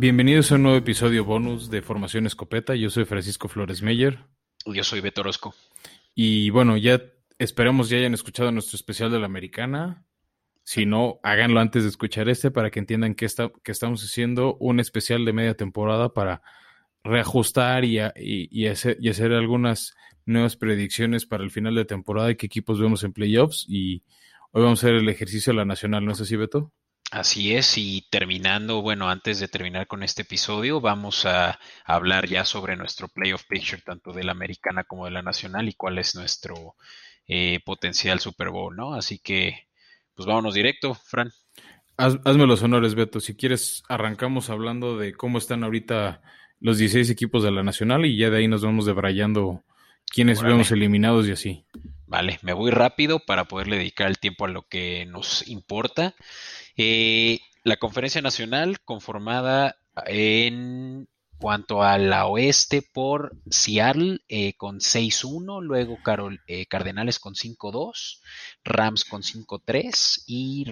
Bienvenidos a un nuevo episodio bonus de Formación Escopeta. Yo soy Francisco Flores Meyer. Yo soy Beto Orozco. Y bueno, ya esperamos ya hayan escuchado nuestro especial de la americana. Si no, háganlo antes de escuchar este para que entiendan que, está, que estamos haciendo un especial de media temporada para reajustar y, y, hacer, y hacer algunas nuevas predicciones para el final de temporada y qué equipos vemos en playoffs. Y hoy vamos a hacer el ejercicio de la nacional, ¿no es así, Beto? Así es, y terminando, bueno, antes de terminar con este episodio, vamos a hablar ya sobre nuestro playoff picture, tanto de la americana como de la nacional, y cuál es nuestro eh, potencial Super Bowl, ¿no? Así que, pues vámonos directo, Fran. hazme los honores, Beto. Si quieres, arrancamos hablando de cómo están ahorita los 16 equipos de la nacional y ya de ahí nos vamos debrayando quiénes vemos eliminados y así. Vale, me voy rápido para poderle dedicar el tiempo a lo que nos importa. Eh, la conferencia nacional conformada en cuanto a la oeste por Seattle eh, con 6-1, luego Carol, eh, Cardenales con 5-2, Rams con 5-3 y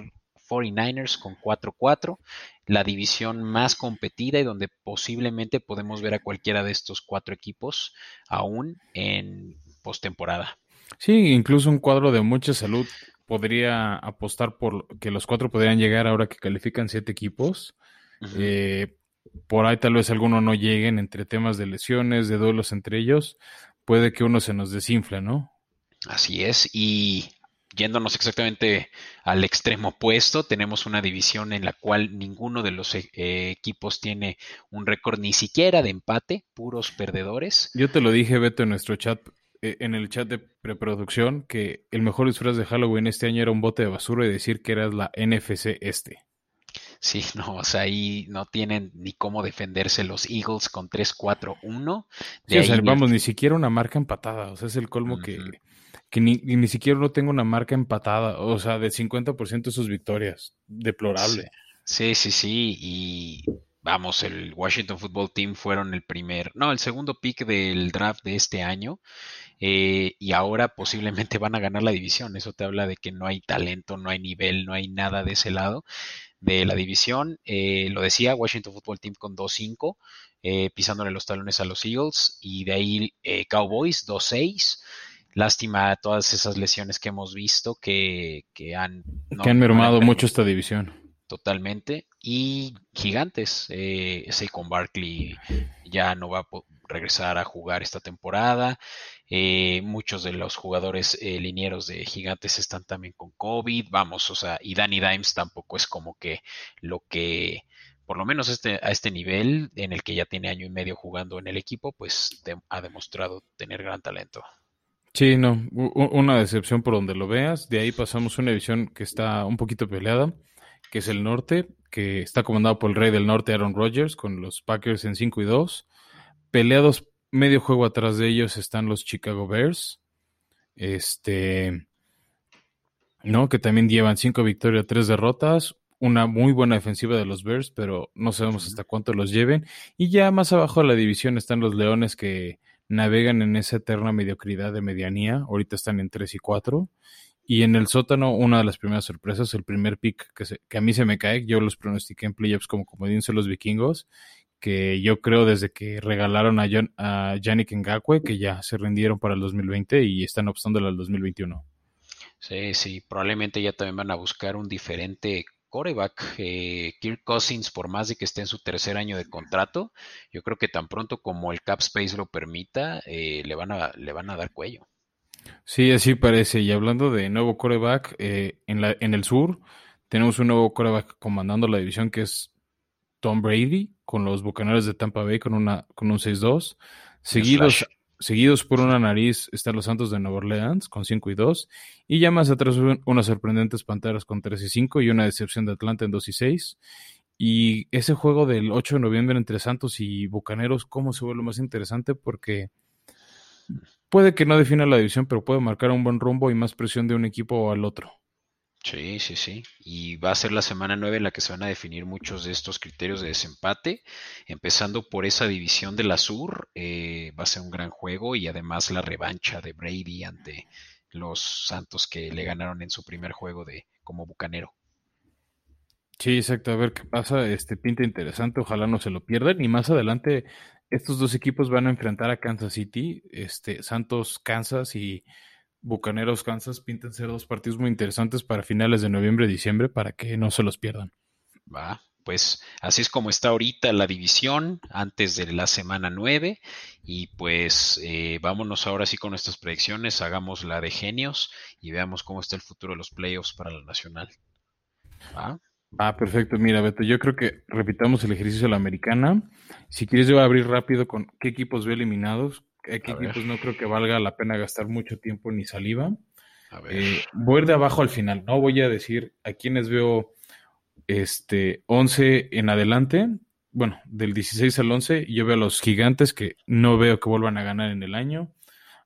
49ers con 4-4, la división más competida y donde posiblemente podemos ver a cualquiera de estos cuatro equipos aún en postemporada. Sí, incluso un cuadro de mucha salud podría apostar por que los cuatro podrían llegar ahora que califican siete equipos. Eh, por ahí tal vez alguno no lleguen entre temas de lesiones, de duelos entre ellos. Puede que uno se nos desinfle, ¿no? Así es. Y yéndonos exactamente al extremo opuesto, tenemos una división en la cual ninguno de los eh, equipos tiene un récord ni siquiera de empate, puros perdedores. Yo te lo dije, Beto, en nuestro chat, eh, en el chat de preproducción, que el mejor disfraz de Halloween este año era un bote de basura y decir que eras la NFC este. Sí, no, o sea, ahí no tienen ni cómo defenderse los Eagles con 3-4-1. Sí, o sea, vamos, ni siquiera una marca empatada, o sea, es el colmo que que ni, ni siquiera no tengo una marca empatada, o sea, de 50% de sus victorias. Deplorable. Sí, sí, sí, y vamos, el Washington Football Team fueron el primer, no, el segundo pick del draft de este año, eh, y ahora posiblemente van a ganar la división. Eso te habla de que no hay talento, no hay nivel, no hay nada de ese lado de la división. Eh, lo decía, Washington Football Team con 2-5, eh, pisándole los talones a los Eagles, y de ahí Cowboys 2-6. Lástima todas esas lesiones que hemos visto que, que han... que han mermado mucho esta división. Totalmente. Y gigantes. Eh, Saquon Barkley ya no va a regresar a jugar esta temporada. Eh, muchos de los jugadores eh, linieros de gigantes están también con COVID. Vamos, o sea, y Danny Dimes tampoco es como que lo que por lo menos este, a este nivel en el que ya tiene año y medio jugando en el equipo, pues ha demostrado tener gran talento. Sí, no, una decepción por donde lo veas. De ahí pasamos a una división que está un poquito peleada, que es el norte, que está comandado por el rey del norte, Aaron Rodgers, con los Packers en 5 y 2. Peleados medio juego atrás de ellos están los Chicago Bears. Este, ¿no? Que también llevan 5 victorias, 3 derrotas. Una muy buena defensiva de los Bears, pero no sabemos hasta cuánto los lleven. Y ya más abajo de la división están los Leones que navegan en esa eterna mediocridad de medianía. Ahorita están en 3 y 4. Y en el sótano, una de las primeras sorpresas, el primer pick que, que a mí se me cae, yo los pronostiqué en playoffs como comodín los vikingos, que yo creo desde que regalaron a, John, a Yannick Ngakwe, que ya se rindieron para el 2020 y están optándole al 2021. Sí, sí, probablemente ya también van a buscar un diferente coreback. Eh, Kirk Cousins, por más de que esté en su tercer año de contrato, yo creo que tan pronto como el cap space lo permita, eh, le, van a, le van a dar cuello. Sí, así parece. Y hablando de nuevo coreback, eh, en, la, en el sur tenemos un nuevo coreback comandando la división que es Tom Brady con los Bucaneros de Tampa Bay con, una, con un 6-2. Seguidos, Seguidos por una nariz están los Santos de Nueva Orleans con 5 y 2. Y ya más atrás unas sorprendentes Panteras con 3 y 5 y una decepción de Atlanta en 2 y 6. Y ese juego del 8 de noviembre entre Santos y Bucaneros, ¿cómo se vuelve más interesante? Porque puede que no defina la división, pero puede marcar un buen rumbo y más presión de un equipo al otro. Sí, sí, sí. Y va a ser la semana 9 en la que se van a definir muchos de estos criterios de desempate. Empezando por esa división de la Sur, eh, va a ser un gran juego y además la revancha de Brady ante los Santos que le ganaron en su primer juego de como bucanero. Sí, exacto, a ver qué pasa, este pinta interesante, ojalá no se lo pierdan y más adelante estos dos equipos van a enfrentar a Kansas City, este Santos Kansas y Bucaneros Kansas pintan ser dos partidos muy interesantes para finales de noviembre diciembre para que no se los pierdan. Va, pues así es como está ahorita la división antes de la semana 9 y pues eh, vámonos ahora sí con nuestras predicciones, hagamos la de genios y veamos cómo está el futuro de los playoffs para la nacional. ¿Va? Ah, perfecto. Mira, Beto, yo creo que repitamos el ejercicio de la americana. Si quieres, yo voy a abrir rápido con qué equipos veo eliminados. qué equipos no creo que valga la pena gastar mucho tiempo ni saliva. A ver. Eh, voy a ir de abajo al final. No voy a decir a quiénes veo este 11 en adelante. Bueno, del 16 al 11, yo veo a los gigantes que no veo que vuelvan a ganar en el año.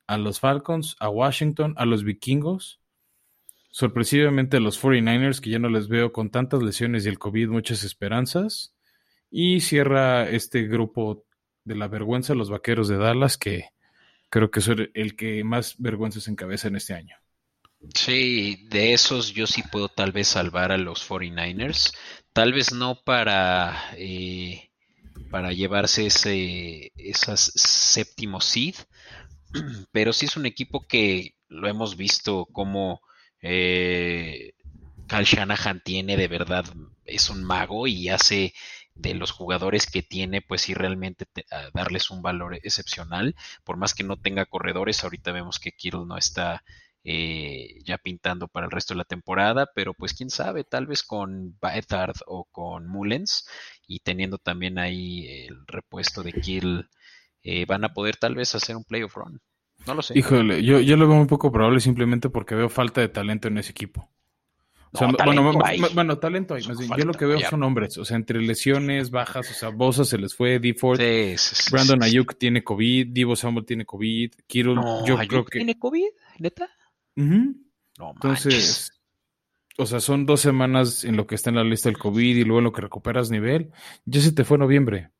A los Falcons, a Washington, a los vikingos Sorpresivamente los 49ers, que ya no les veo con tantas lesiones y el COVID muchas esperanzas. Y cierra este grupo de la vergüenza, los Vaqueros de Dallas, que creo que es el que más vergüenzas encabeza en este año. Sí, de esos yo sí puedo tal vez salvar a los 49ers. Tal vez no para, eh, para llevarse ese esas séptimo seed, pero sí es un equipo que lo hemos visto como eh, Cal Shanahan tiene de verdad, es un mago y hace de los jugadores que tiene, pues sí, realmente darles un valor excepcional. Por más que no tenga corredores, ahorita vemos que Kittle no está eh, ya pintando para el resto de la temporada, pero pues quién sabe, tal vez con Baethard o con Mullens y teniendo también ahí el repuesto de Kittle, eh, van a poder tal vez hacer un playoff run. No lo sé. Híjole, yo, yo lo veo muy poco probable simplemente porque veo falta de talento en ese equipo. bueno, bueno, talento hay. yo lo que veo son hombres. O sea, entre lesiones, bajas, o sea, Bosa se les fue, Deford, Brandon Ayuk tiene COVID, Divo Samuel tiene COVID, Kirill, yo creo que. ¿Tiene COVID? ¿Neta? No, Entonces, o sea, son dos semanas en lo que está en la lista del COVID y luego en lo que recuperas nivel. Ya se te fue noviembre.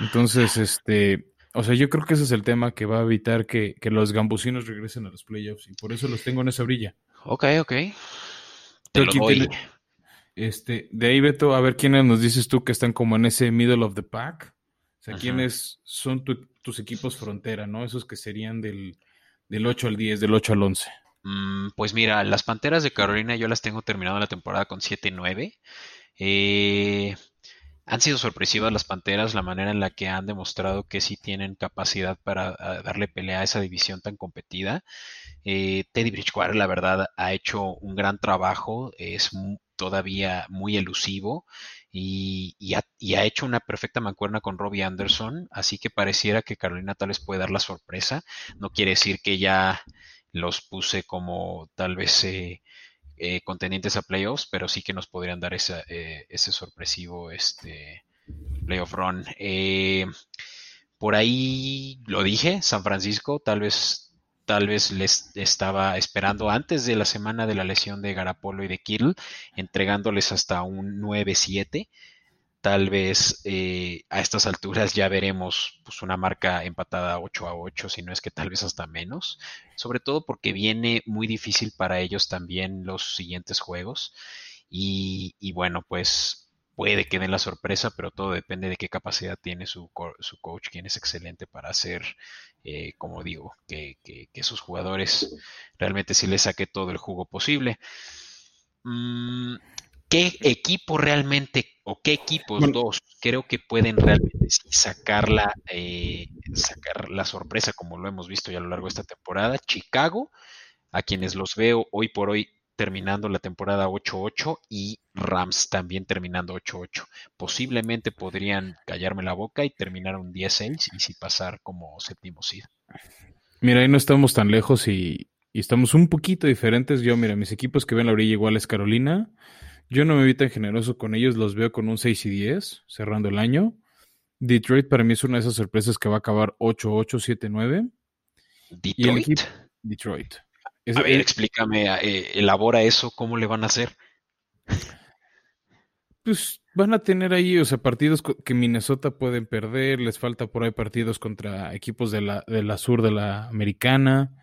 Entonces, este, o sea, yo creo que ese es el tema que va a evitar que, los gambusinos regresen a los playoffs y por eso los tengo en esa brilla. Ok, ok. Te lo este, de ahí, Beto, a ver quiénes nos dices tú que están como en ese middle of the pack. O sea, quiénes son tus equipos frontera, ¿no? Esos que serían del, del 8 al 10, del 8 al 11. Mm, pues mira, las Panteras de Carolina yo las tengo terminado la temporada con 7-9. Eh, han sido sorpresivas las Panteras, la manera en la que han demostrado que sí tienen capacidad para ah, darle pelea a esa división tan competida. Eh, Teddy Bridgewater, la verdad, ha hecho un gran trabajo, es todavía muy elusivo y, ha, hecho una perfecta mancuerna con Robbie Anderson, así que pareciera que Carolina tal vez puede dar la sorpresa. No quiere decir que ya los puse como tal vez... Eh, eh, contendientes a playoffs, pero sí que nos podrían dar eh, ese sorpresivo este, playoff run. Eh, por ahí lo dije, San Francisco tal vez, tal vez les estaba esperando antes de la semana de la lesión de Garapolo y de Kittle, entregándoles hasta un 9-7 tal vez eh, a estas alturas ya veremos pues, una marca empatada 8 a 8, si no es que tal vez hasta menos, sobre todo porque viene muy difícil para ellos también los siguientes juegos y, bueno, pues puede que den la sorpresa, pero todo depende de qué capacidad tiene su, su coach, quien es excelente para hacer, eh, como digo, que, que, sus jugadores realmente sí les saque todo el jugo posible. Mm, ¿Qué equipo realmente o qué equipos dos creo que pueden realmente sacar la, eh, sacar la sorpresa como lo hemos visto ya a lo largo de esta temporada? Chicago, a quienes los veo hoy por hoy terminando la temporada 8-8 y Rams también terminando 8-8. Posiblemente podrían callarme la boca y terminar un 10-6 y si pasar como séptimo seed. Mira, ahí no estamos tan lejos y, y, estamos un poquito diferentes. Yo, mira, mis equipos que ven la orilla igual es Carolina, yo no me vi tan generoso con ellos, los veo con un 6 y 10 cerrando el año. Detroit para mí es una de esas sorpresas que va a acabar 8-8, 7-9. ¿Detroit? Detroit. a ver, explícame, eh, elabora eso, ¿cómo le van a hacer? Pues van a tener ahí, o sea, partidos que Minnesota pueden perder, les falta por ahí partidos contra equipos de la, de la sur de la americana.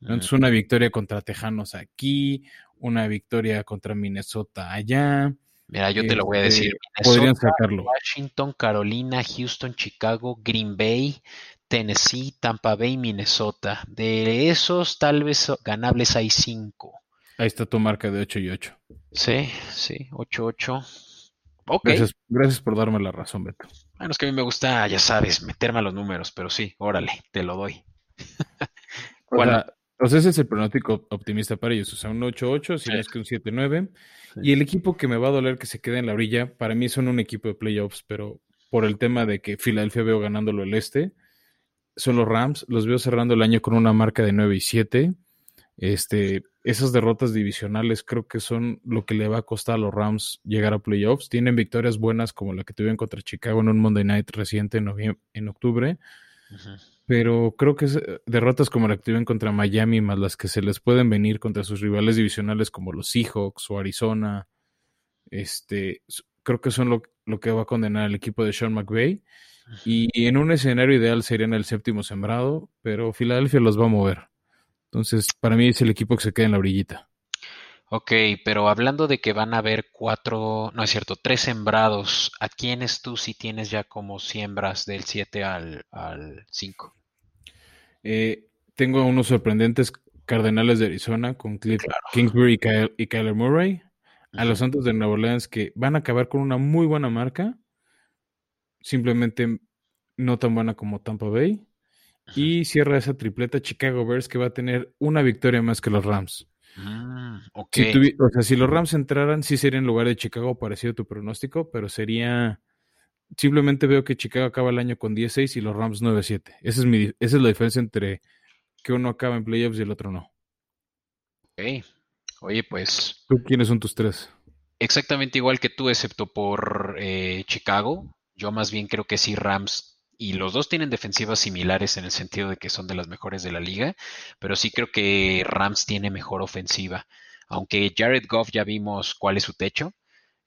Entonces, una victoria contra Tejanos aquí, una victoria contra Minnesota allá. Mira, yo te lo voy a decir. Este, podrían sacarlo. Washington, Carolina, Houston, Chicago, Green Bay, Tennessee, Tampa Bay, Minnesota. De esos, tal vez ganables hay cinco. Ahí está tu marca de 8 y 8. Sí, sí, 8-8. Ok. Gracias, por darme la razón, Beto. Bueno, es que a mí me gusta, ya sabes, meterme a los números, pero sí, órale, te lo doy. Pues ese es el pronóstico optimista para ellos. O sea, un 8-8, si no es que un 7-9. Y el equipo que me va a doler que se quede en la orilla, para mí son un equipo de playoffs, pero por el tema de que Filadelfia veo ganándolo el este, son los Rams. Los veo cerrando el año con una marca de 9 y 7. Este, esas derrotas divisionales creo que son lo que le va a costar a los Rams llegar a playoffs. Tienen victorias buenas como la que tuvieron contra Chicago en un Monday Night reciente en, en octubre pero creo que eh, derrotas como la que tuvieron contra Miami, más las que se les pueden venir contra sus rivales divisionales como los Seahawks o Arizona, este, creo que son lo, que va a condenar al equipo de Sean McVay. Y en un escenario ideal serían el séptimo sembrado, pero Filadelfia los va a mover. Entonces, para mí es el equipo que se queda en la orillita. Ok, pero hablando de que van a haber cuatro, no es cierto, tres sembrados, ¿a quiénes tú si tienes ya como siembras del 7 al, al 5? Eh, tengo unos sorprendentes Cardenales de Arizona con Cliff Kingsbury y, Kyler Murray. A los Santos de Nueva Orleans que van a acabar con una muy buena marca. Simplemente no tan buena como Tampa Bay. Y cierra esa tripleta Chicago Bears que va a tener una victoria más que los Rams. Mm, o sea, si los Rams entraran, sí sería en lugar de Chicago parecido a tu pronóstico, pero sería. Simplemente veo que Chicago acaba el año con 10-6 y los Rams 9-7. Esa es, mi, esa es la diferencia entre que uno acaba en playoffs y el otro no. Ok. Oye, pues. ¿Tú quiénes son tus tres? Exactamente igual que tú, excepto por eh, Chicago. Yo más bien creo que sí, Rams y los dos tienen defensivas similares en el sentido de que son de las mejores de la liga, pero sí creo que Rams tiene mejor ofensiva. Aunque Jared Goff ya vimos cuál es su techo,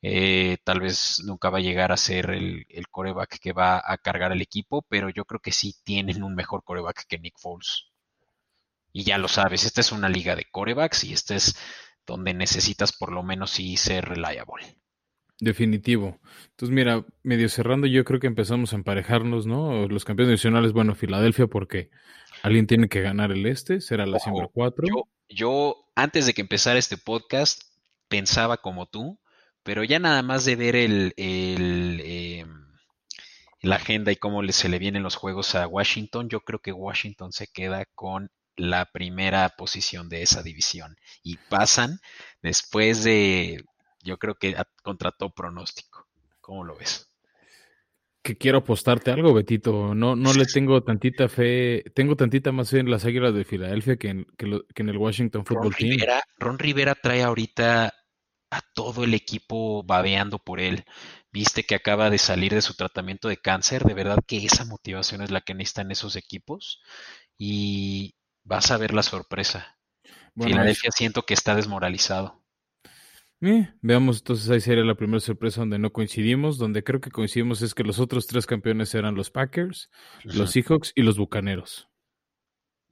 eh, tal vez nunca va a llegar a ser el, coreback que va a cargar el equipo, pero yo creo que sí tienen un mejor coreback que Nick Foles. Y ya lo sabes, esta es una liga de corebacks y esta es donde necesitas por lo menos sí ser reliable. Definitivo. Entonces, mira, medio cerrando, yo creo que empezamos a emparejarnos, ¿no? Los campeones nacionales, bueno, Filadelfia, porque alguien tiene que ganar el este, será la siembra 4. Yo, yo, antes de que empezara este podcast, pensaba como tú, pero ya nada más de ver el, el em, la agenda y cómo se le vienen los juegos a Washington, yo creo que Washington se queda con la primera posición de esa división y pasan después de yo creo que contrató pronóstico. ¿Cómo lo ves? Que quiero apostarte algo, Betito. No, no le tengo tantita fe, tengo tantita más fe en las Águilas de Filadelfia que en, en el Washington Football Team. Ron Rivera trae ahorita a todo el equipo babeando por él. Viste que acaba de salir de su tratamiento de cáncer. De verdad que esa motivación es la que necesitan esos equipos. Y vas a ver la sorpresa. Filadelfia siento que está desmoralizado. Eh, veamos, entonces ahí sería la primera sorpresa donde no coincidimos. Donde creo que coincidimos es que los otros tres campeones eran los Packers, los Seahawks y los Bucaneros.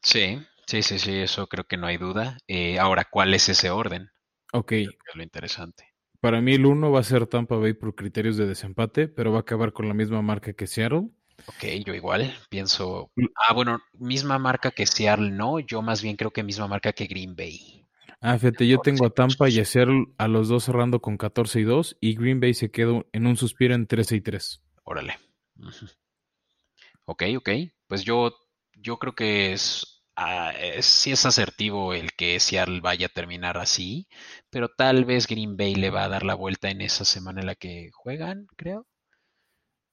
Sí, sí, sí, sí, eso creo que no hay duda. Eh, ahora, ¿cuál es ese orden? Ok. es lo interesante. Para mí el uno va a ser Tampa Bay por criterios de desempate, pero va a acabar con la misma marca que Seattle. Ok, yo igual pienso. Ah, bueno, misma marca que Seattle, no. Yo más bien creo que misma marca que Green Bay. Ah, fíjate, yo tengo a Tampa y a Seattle a los dos cerrando con 14 y 2 y Green Bay se quedó en un suspiro en 13 y 3. Órale. Ok, ok. Pues yo, yo creo que es, ah, es, sí es asertivo el que Seattle vaya a terminar así, pero tal vez Green Bay le va a dar la vuelta en esa semana en la que juegan, creo.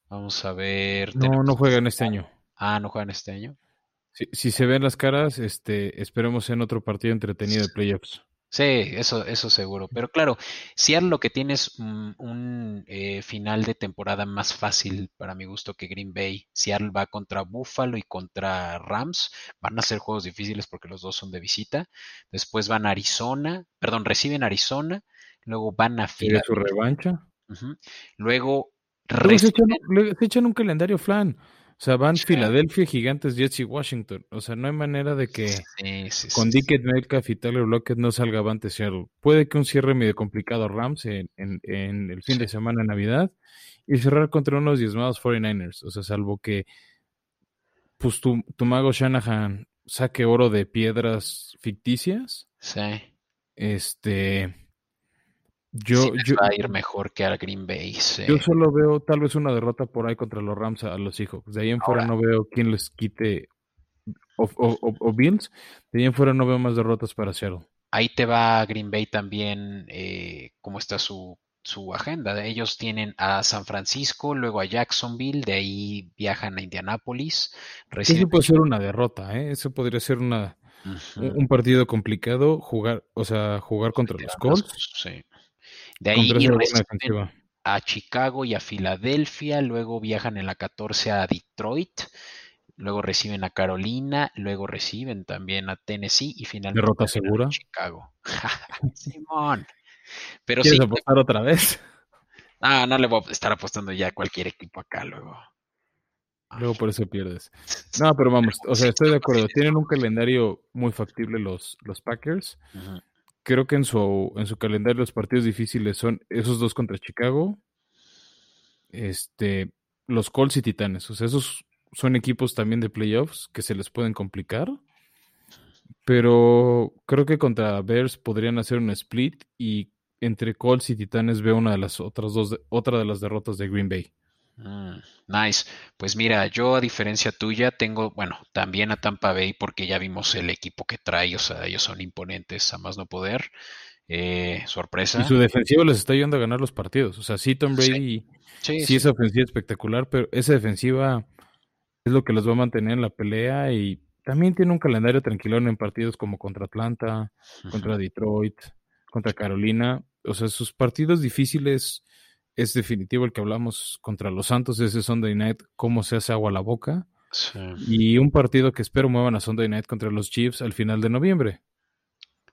Vamos a ver. No, no juegan este año. Ah, no juegan este año. Si, se ven las caras, este, esperemos en otro partido entretenido de playoffs. Sí, eso, eso seguro. Pero claro, si es lo que tienes un, eh, final de temporada más fácil para mi gusto que Green Bay. Seattle va contra Buffalo y contra Rams. Van a ser juegos difíciles porque los dos son de visita. Después van a Arizona, perdón, reciben Arizona. Luego van a Filadelfia. su revancha? Luego se echan, se echan un calendario flan. O sea, van Filadelfia, Gigantes, Jets y Washington. O sea, no hay manera de que con Dickett, Metcalf y Tyler Lockett no salga avante Seattle. Puede que un cierre medio complicado Rams en, el fin de semana de Navidad y cerrar contra unos diezmados 49ers. O sea, salvo que pues tu, tu mago Shanahan saque oro de piedras ficticias. Sí. Este yo, va a ir mejor que al Green Bay. Yo solo veo tal vez una derrota por ahí contra los Rams a, los Seahawks. De ahí en fuera no veo quién les quite o, Bills. De ahí en fuera no veo más derrotas para Seattle. Ahí te va Green Bay también, eh, cómo está su, su agenda. Ellos tienen a San Francisco, luego a Jacksonville, de ahí viajan a Indianápolis. Eso puede ser una derrota, ¿eh? Eso podría ser una, un partido complicado, jugar, o sea, jugar contra los Colts. Sí. De ahí a Chicago y a Filadelfia, luego viajan en la 14 a Detroit, luego reciben a Carolina, luego reciben también a Tennessee y finalmente derrota segura a Chicago. Simón. Pero ¿Quieres apostar otra vez? Ah, no le voy a estar apostando ya a cualquier equipo acá luego. Luego por eso pierdes. No, pero vamos, o sea, estoy de acuerdo. Tienen un calendario muy factible los, los Packers creo que en su, en su calendario los partidos difíciles son esos dos contra Chicago, este, los Colts y Titanes. O sea, esos son equipos también de playoffs que se les pueden complicar. Pero creo que contra Bears podrían hacer un split y entre Colts y Titanes veo una de las otras dos, otra de las derrotas de Green Bay. Mm, nice. Pues mira, yo a diferencia tuya tengo, bueno, también a Tampa Bay porque ya vimos el equipo que trae, o sea, ellos son imponentes a más no poder. Eh, sorpresa. Y su defensiva les está ayudando a ganar los partidos. O sea, sí, Tom Brady, sí, sí, esa ofensiva espectacular, pero esa defensiva es lo que los va a mantener en la pelea y también tiene un calendario tranquilón en partidos como contra Atlanta, contra Detroit, contra Carolina. O sea, sus partidos difíciles es definitivo el que hablamos contra los Santos, ese Sunday Night, cómo se hace agua a la boca. Y un partido que espero muevan a Sunday Night contra los Chiefs al final de noviembre.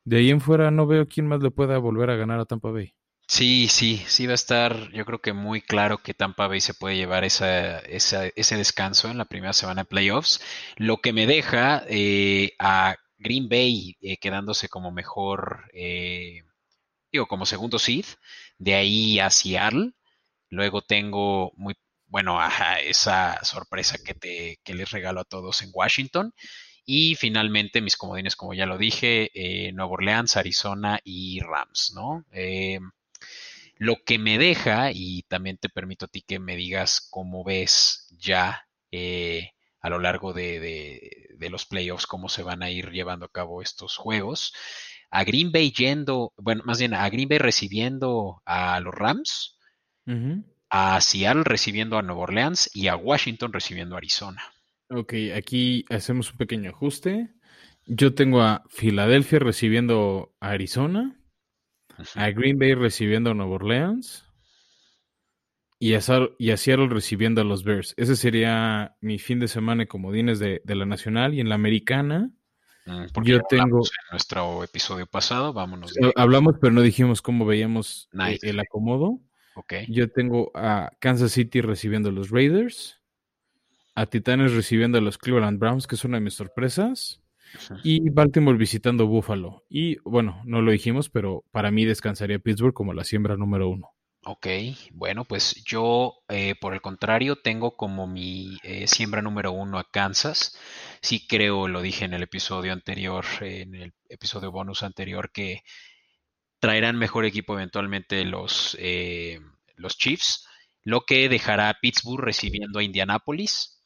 De ahí en fuera no veo quién más le pueda volver a ganar a Tampa Bay. Sí, sí, sí va a estar, yo creo que muy claro que Tampa Bay se puede llevar esa, ese descanso en la primera semana de playoffs, lo que me deja eh, a Green Bay eh, quedándose como mejor, eh, digo, como segundo seed, de ahí a Seattle, Luego tengo muy, bueno, esa sorpresa que, te, que les regalo a todos en Washington. Y finalmente mis comodines, como ya lo dije, eh, Nueva Orleans, Arizona y Rams, ¿no? Eh, lo que me deja, y también te permito a ti que me digas cómo ves ya eh, a lo largo de, los playoffs, cómo se van a ir llevando a cabo estos juegos. A Green Bay yendo, bueno, más bien a Green Bay recibiendo a los Rams, a Seattle recibiendo a Nueva Orleans y a Washington recibiendo a Arizona. Ok, aquí hacemos un pequeño ajuste. Yo tengo a Filadelfia recibiendo a Arizona, a Green Bay recibiendo a Nueva Orleans y a, Seattle recibiendo a los Bears. Ese sería mi fin de semana de comodines de, la Nacional y en la Americana. Mm, yo tengo en nuestro episodio pasado, vámonos. Hablamos, pero no dijimos cómo veíamos eh, el acomodo. Yo tengo a Kansas City recibiendo a los Raiders, a Titanes recibiendo a los Cleveland Browns, que es una de mis sorpresas, y Baltimore visitando Buffalo. Y bueno, no lo dijimos, pero para mí descansaría Pittsburgh como la siembra número uno. Ok, bueno, pues yo eh, por el contrario tengo como mi eh, siembra número uno a Kansas. Sí creo, lo dije en el episodio anterior, en el episodio bonus anterior, que traerán mejor equipo eventualmente los, eh, los Chiefs, lo que dejará a Pittsburgh recibiendo a Indianapolis.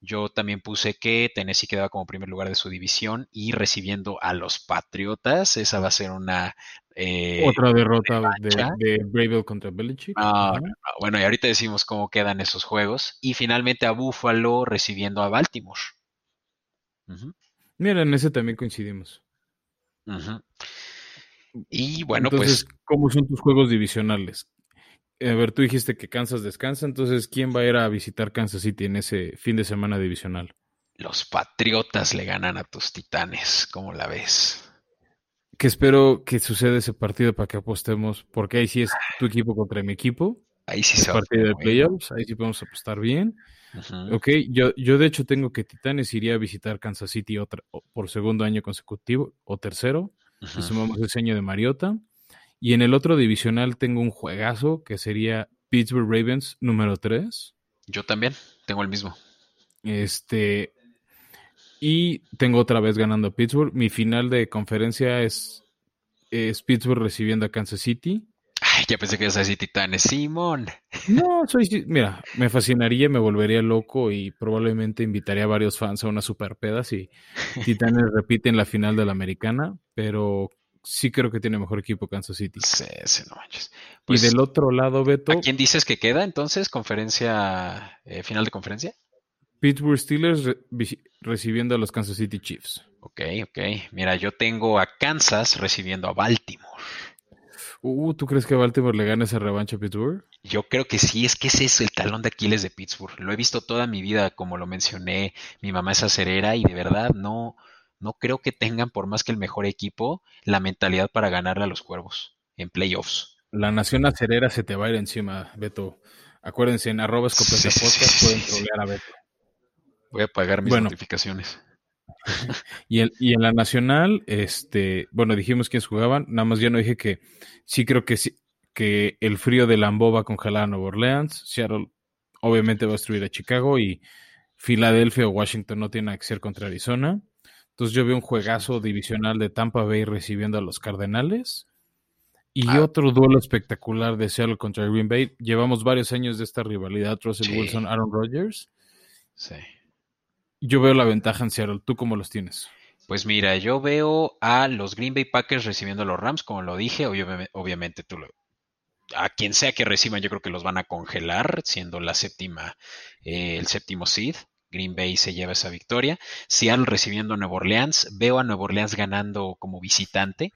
Yo también puse que Tennessee quedaba como primer lugar de su división y recibiendo a los Patriotas. Esa va a ser una... Eh, Otra derrota de, de contra Belichick. bueno, y ahorita decimos cómo quedan esos juegos. Y finalmente a Buffalo recibiendo a Baltimore. Mira, en ese también coincidimos. Y bueno, entonces, pues. ¿Cómo son tus juegos divisionales? A ver, tú dijiste que Kansas descansa, entonces, ¿quién va a ir a visitar Kansas City en ese fin de semana divisional? Los Patriotas le ganan a tus Titanes, ¿cómo la ves? Que espero que suceda ese partido para que apostemos, porque ahí sí es tu equipo contra mi equipo. Ahí sí se partido de playoffs, ahí sí podemos apostar bien. Ok, yo, yo de hecho tengo que Titanes iría a visitar Kansas City otra, por segundo año consecutivo o tercero. Uh sumamos el diseño de Mariota. Y en el otro divisional tengo un juegazo que sería Pittsburgh Ravens número 3. Yo también tengo el mismo. Este. Y tengo otra vez ganando Pittsburgh. Mi final de conferencia es, es Pittsburgh recibiendo a Kansas City. Ay, ya pensé que ibas a decir Titanes. Simón. No, soy. Mira, me fascinaría, me volvería loco y probablemente invitaría a varios fans a una super peda si Titanes repiten la final de la americana. Pero sí creo que tiene mejor equipo Kansas City. Sí, sí, no manches. y pues, del otro lado, Beto. ¿A quién dices que queda entonces? ¿Conferencia, eh, final de conferencia? Pittsburgh Steelers recibiendo a los Kansas City Chiefs. Ok, ok. Mira, yo tengo a Kansas recibiendo a Baltimore. Uh, ¿tú crees que Baltimore le gane esa revancha a Pittsburgh? Yo creo que sí, es que ese es el talón de Aquiles de Pittsburgh. Lo he visto toda mi vida, como lo mencioné, mi mamá es acerera y de verdad no, no creo que tengan, por más que el mejor equipo, la mentalidad para ganarle a los cuervos en playoffs. La nación acerera se te va a ir encima, Beto. Acuérdense, en arroba escopeta pueden trolear a Beto. Voy a pagar mis notificaciones. Y, y, en la nacional, este, bueno, dijimos quiénes jugaban, nada más yo no dije que sí creo que sí, que el frío de Lambeau va a congelar a Nueva Orleans, Seattle obviamente va a destruir a Chicago y Filadelfia o Washington no tiene que ser contra Arizona. Entonces yo veo un juegazo divisional de Tampa Bay recibiendo a los Cardenales. Y ah. otro duelo espectacular de Seattle contra Green Bay. Llevamos varios años de esta rivalidad, Russell Wilson, Aaron Rodgers. Sí. Yo veo la ventaja en Seattle. ¿Tú cómo los tienes? Pues mira, yo veo a los Green Bay Packers recibiendo a los Rams, como lo dije. Obviamente, tú lo, a quien sea que reciban, yo creo que los van a congelar, siendo la séptima, eh, el séptimo seed. Green Bay se lleva esa victoria. Seattle recibiendo a Nueva Orleans. Veo a Nueva Orleans ganando como visitante.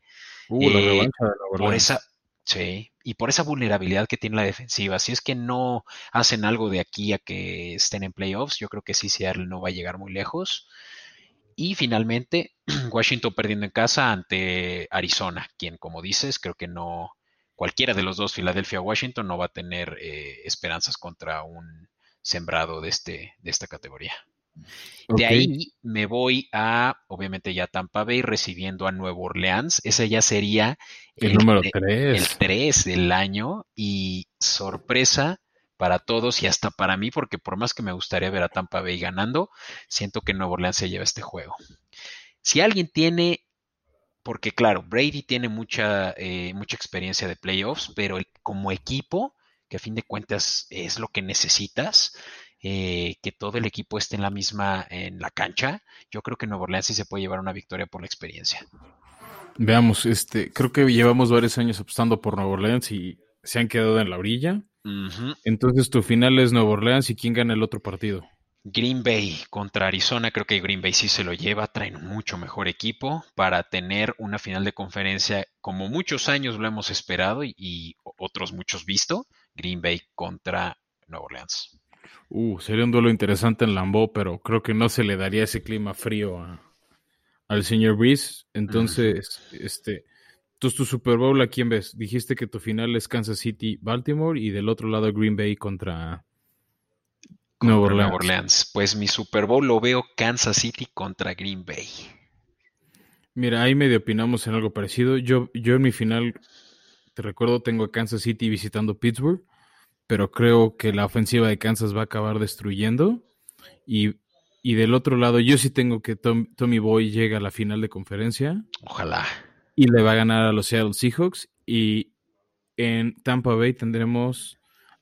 Uh, la eh, de Por esa, sí, y por esa vulnerabilidad que tiene la defensiva. Si es que no hacen algo de aquí a que estén en playoffs, yo creo que sí, Seattle no va a llegar muy lejos. Y finalmente, Washington perdiendo en casa ante Arizona, quien, como dices, creo que no, cualquiera de los dos, Filadelfia o Washington, no va a tener eh, esperanzas contra un sembrado de, este, de esta categoría. De ahí me voy a, obviamente ya Tampa Bay recibiendo a Nuevo Orleans. Ese ya sería el, número 3. El 3 del año y sorpresa para todos y hasta para mí, porque por más que me gustaría ver a Tampa Bay ganando, siento que Nuevo Orleans se lleva este juego. Si alguien tiene, porque claro, Brady tiene mucha, eh, mucha experiencia de playoffs, pero como equipo, que a fin de cuentas es lo que necesitas, eh, que todo el equipo esté en la misma, en la cancha, yo creo que Nuevo Orleans sí se puede llevar una victoria por la experiencia. Veamos, este, creo que llevamos varios años apostando por Nuevo Orleans y se han quedado en la orilla. Entonces tu final es Nuevo Orleans y quién gana el otro partido. Green Bay contra Arizona, creo que Green Bay sí se lo lleva, traen mucho mejor equipo para tener una final de conferencia como muchos años lo hemos esperado y otros muchos visto. Green Bay contra Nueva Orleans. Uh, sería un duelo interesante en Lambeau, pero creo que no se le daría ese clima frío al señor Breeze. Entonces, este, tú tu Super Bowl, ¿a quién ves? Dijiste que tu final es Kansas City, Baltimore y del otro lado Green Bay contra, Nueva Orleans. Orleans. Pues mi Super Bowl lo veo Kansas City contra Green Bay. Mira, ahí medio opinamos en algo parecido. Yo, yo en mi final te recuerdo, tengo a Kansas City visitando Pittsburgh, pero creo que la ofensiva de Kansas va a acabar destruyendo. Y, del otro lado, yo sí tengo que Tommy Boy llega a la final de conferencia. Ojalá. Y le va a ganar a los Seattle Seahawks. Y en Tampa Bay tendremos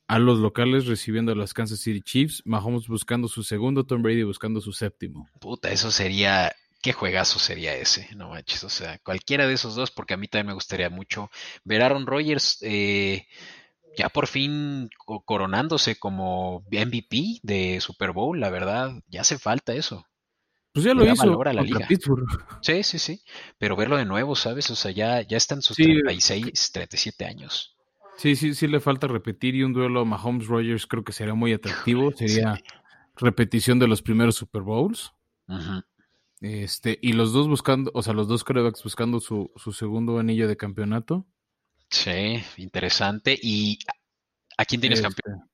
a los locales recibiendo a los Kansas City Chiefs, Mahomes buscando su segundo, Tom Brady buscando su séptimo. Puta, eso sería qué juegazo sería ese, no manches. O sea, cualquiera de esos dos, porque a mí también me gustaría mucho ver a Aaron Rodgers eh, ya por fin coronándose como MVP de Super Bowl, la verdad, ya hace falta eso. Pues ya lo hizo la liga. Sí, sí, sí. Pero verlo de nuevo, ¿sabes? O sea, ya, ya están sus 36, 37 años. Sí, sí, sí le falta repetir y un duelo Mahomes-Rogers creo que sería muy atractivo. Sería repetición de los primeros Super Bowls. Ajá. Este, y los dos buscando, o sea, los dos corebacks buscando su, su segundo anillo de campeonato. Sí, interesante. Y ¿A quién tienes Este, campeón?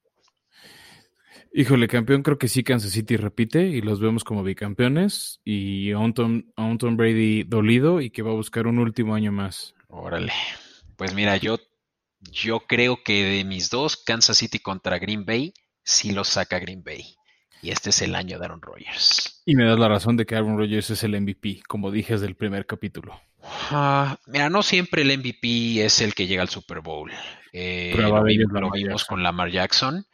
Híjole, campeón, creo que sí Kansas City repite y los vemos como bicampeones. Y a un Tom, a un Tom Brady dolido y que va a buscar un último año más. Órale. Pues mira, yo, yo creo que de mis dos, Kansas City contra Green Bay, sí lo saca Green Bay. Y este es el año de Aaron Rodgers. Y me das la razón de que Aaron Rodgers es el MVP, como dije desde el primer capítulo. Ah, mira, no siempre el MVP es el que llega al Super Bowl. Eh, lo vimos con Lamar Jackson.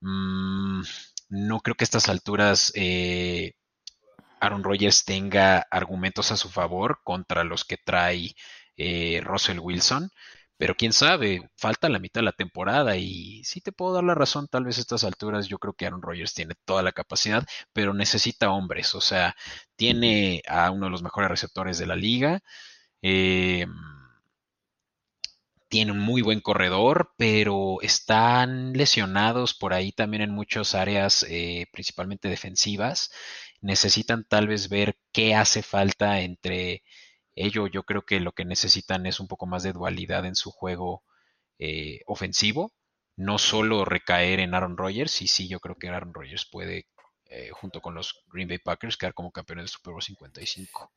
Mm, no creo que a estas alturas eh, Aaron Rodgers tenga argumentos a su favor contra los que trae eh, Russell Wilson. Pero quién sabe, falta la mitad de la temporada y sí te puedo dar la razón, tal vez a estas alturas yo creo que Aaron Rodgers tiene toda la capacidad, pero necesita hombres, o sea, tiene a uno de los mejores receptores de la liga, eh, tiene un muy buen corredor, pero están lesionados por ahí también en muchas áreas, eh, principalmente defensivas. Necesitan tal vez ver qué hace falta entre ello. Yo creo que lo que necesitan es un poco más de dualidad en su juego eh, ofensivo, no solo recaer en Aaron Rodgers, y sí, yo creo que Aaron Rodgers puede, eh, junto con los Green Bay Packers, quedar como campeones del Super Bowl 55.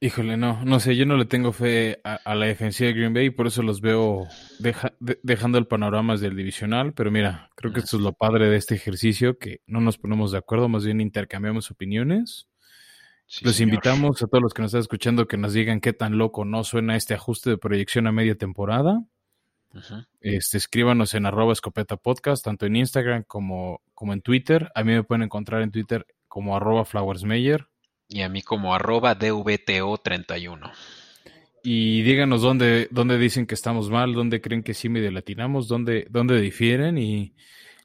Híjole, no, no sé, yo no le tengo fe a, a la defensiva de Green Bay, por eso los veo deja- de- dejando el panorama del divisional, pero mira, creo que esto es lo padre de este ejercicio, que no nos ponemos de acuerdo, más bien intercambiamos opiniones. Sí, los señor. invitamos a todos los que nos están escuchando que nos digan qué tan loco no suena este ajuste de proyección a media temporada. Este, escríbanos en arroba escopeta podcast, tanto en Instagram como, como en Twitter. A mí me pueden encontrar en Twitter como arroba flowersmeyer. Y a mí como arroba DVTO31. Y díganos dónde, dónde dicen que estamos mal, dónde creen que sí medio latinamos, dónde, dónde difieren y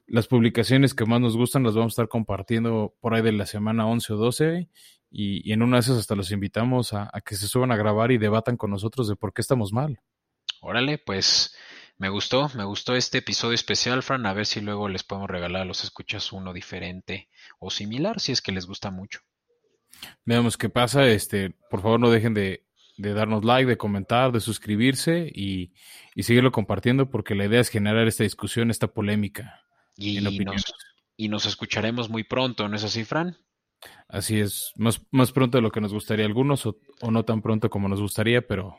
las publicaciones que más nos gustan las vamos a estar compartiendo por ahí de la semana 11 o 12 y, y en una de esas hasta los invitamos a, a que se suban a grabar y debatan con nosotros de por qué estamos mal. Órale, pues me gustó, me gustó este episodio especial, Fran. A ver si luego les podemos regalar a los escuchas uno diferente o similar, si es que les gusta mucho. Veamos qué pasa. Este, por favor, no dejen de, de darnos like, de comentar, de suscribirse y, y seguirlo compartiendo porque la idea es generar esta discusión, esta polémica Y en nos, y nos escucharemos muy pronto, ¿no es así, Fran? Así es, más, más pronto de lo que nos gustaría a algunos o, o no tan pronto como nos gustaría, pero,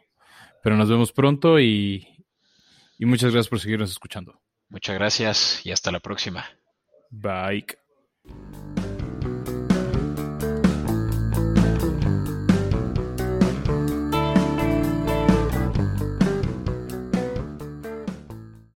pero nos vemos pronto y, y muchas gracias por seguirnos escuchando. Muchas gracias y hasta la próxima. Bye.